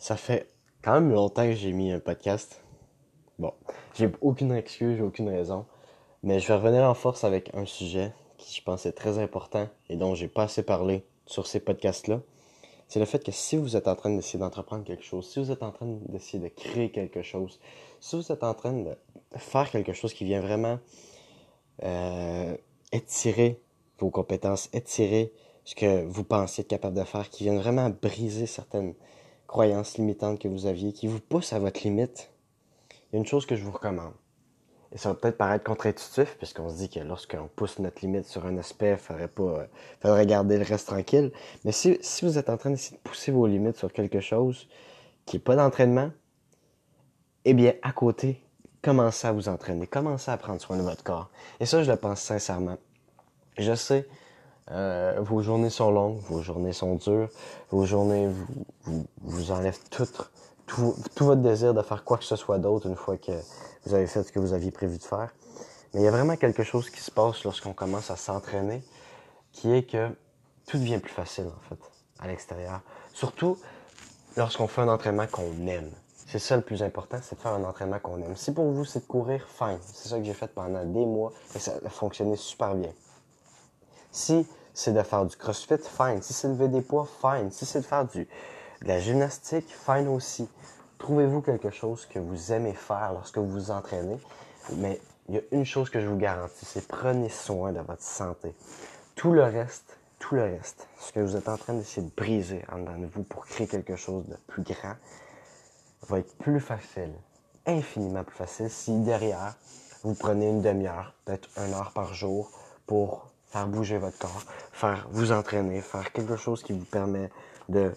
Ça fait quand même longtemps que j'ai mis un podcast. Bon, j'ai aucune excuse, j'ai aucune raison. Mais je vais revenir en force avec un sujet qui je pense est très important et dont j'ai pas assez parlé sur ces podcasts-là. C'est le fait que si vous êtes en train d'essayer d'entreprendre quelque chose, si vous êtes en train d'essayer de créer quelque chose, si vous êtes en train de faire quelque chose qui vient vraiment euh, étirer vos compétences, étirer ce que vous pensez être capable de faire, qui vient vraiment briser certaines croyances limitantes que vous aviez, qui vous poussent à votre limite, il y a une chose que je vous recommande. Et ça va peut-être paraître contre-intuitif, puisqu'on se dit que lorsqu'on pousse notre limite sur un aspect, il faudrait pas, euh, faudrait garder le reste tranquille. Mais si, si vous êtes en train d'essayer de pousser vos limites sur quelque chose qui n'est pas d'entraînement, eh bien, à côté, commencez à vous entraîner, commencez à prendre soin de votre corps. Et ça, je le pense sincèrement. Je sais, euh, vos journées sont longues, vos journées sont dures, vos journées vous, vous, enlèvent tout, votre désir de faire quoi que ce soit d'autre une fois que vous avez fait ce que vous aviez prévu de faire. Mais il y a vraiment quelque chose qui se passe lorsqu'on commence à s'entraîner, qui est que tout devient plus facile en fait à l'extérieur. Surtout lorsqu'on fait un entraînement qu'on aime. C'est ça le plus important, c'est de faire un entraînement qu'on aime. Si pour vous c'est de courir, fine. C'est ça que j'ai fait pendant des mois et ça a fonctionné super bien. Si c'est de faire du crossfit, fine. Si c'est de lever des poids, fine. Si c'est de faire de la gymnastique, fine aussi. Trouvez-vous quelque chose que vous aimez faire lorsque vous vous entraînez? Mais il y a une chose que je vous garantis, c'est prenez soin de votre santé. Tout le reste, tout le reste, ce que vous êtes en train d'essayer de briser en dedans de vous pour créer quelque chose de plus grand, va être plus facile, infiniment plus facile si derrière, vous prenez une demi-heure, peut-être une heure par jour pour faire bouger votre corps, faire vous entraîner, faire quelque chose qui vous permet de,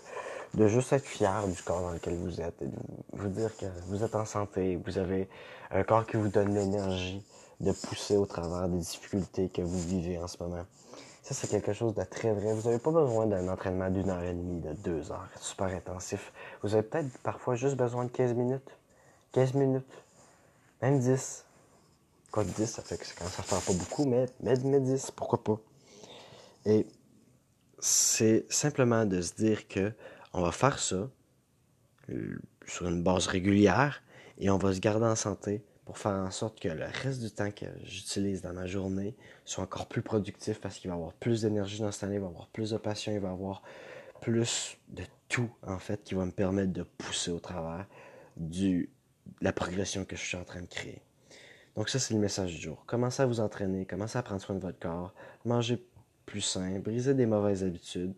de juste être fier du corps dans lequel vous êtes et de vous dire que vous êtes en santé, vous avez un corps qui vous donne l'énergie de pousser au travers des difficultés que vous vivez en ce moment. Ça, c'est quelque chose de très vrai. Vous n'avez pas besoin d'un entraînement d'une heure et demie, de deux heures, super intensif. Vous avez peut-être parfois juste besoin de 15 minutes. 15 minutes. Même 10. Quoi 10, ça fait que ça commence à faire pas beaucoup, mais, mais, 10, pourquoi pas. Et c'est simplement de se dire que on va faire ça euh, sur une base régulière et on va se garder en santé pour faire en sorte que le reste du temps que j'utilise dans ma journée soit encore plus productif parce qu'il va avoir plus d'énergie dans cette année, il va avoir plus de passion, il va avoir plus de tout en fait qui va me permettre de pousser au travers du la progression que je suis en train de créer. Donc ça, c'est le message du jour. Commencez à vous entraîner, commencez à prendre soin de votre corps, manger plus sain, briser des mauvaises habitudes.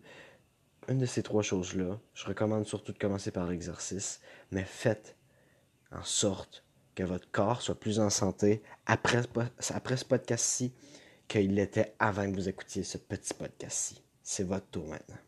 Une de ces trois choses-là, je recommande surtout de commencer par l'exercice, mais faites en sorte que votre corps soit plus en santé après, après ce podcast-ci qu'il l'était avant que vous écoutiez ce petit podcast-ci. C'est votre tour maintenant.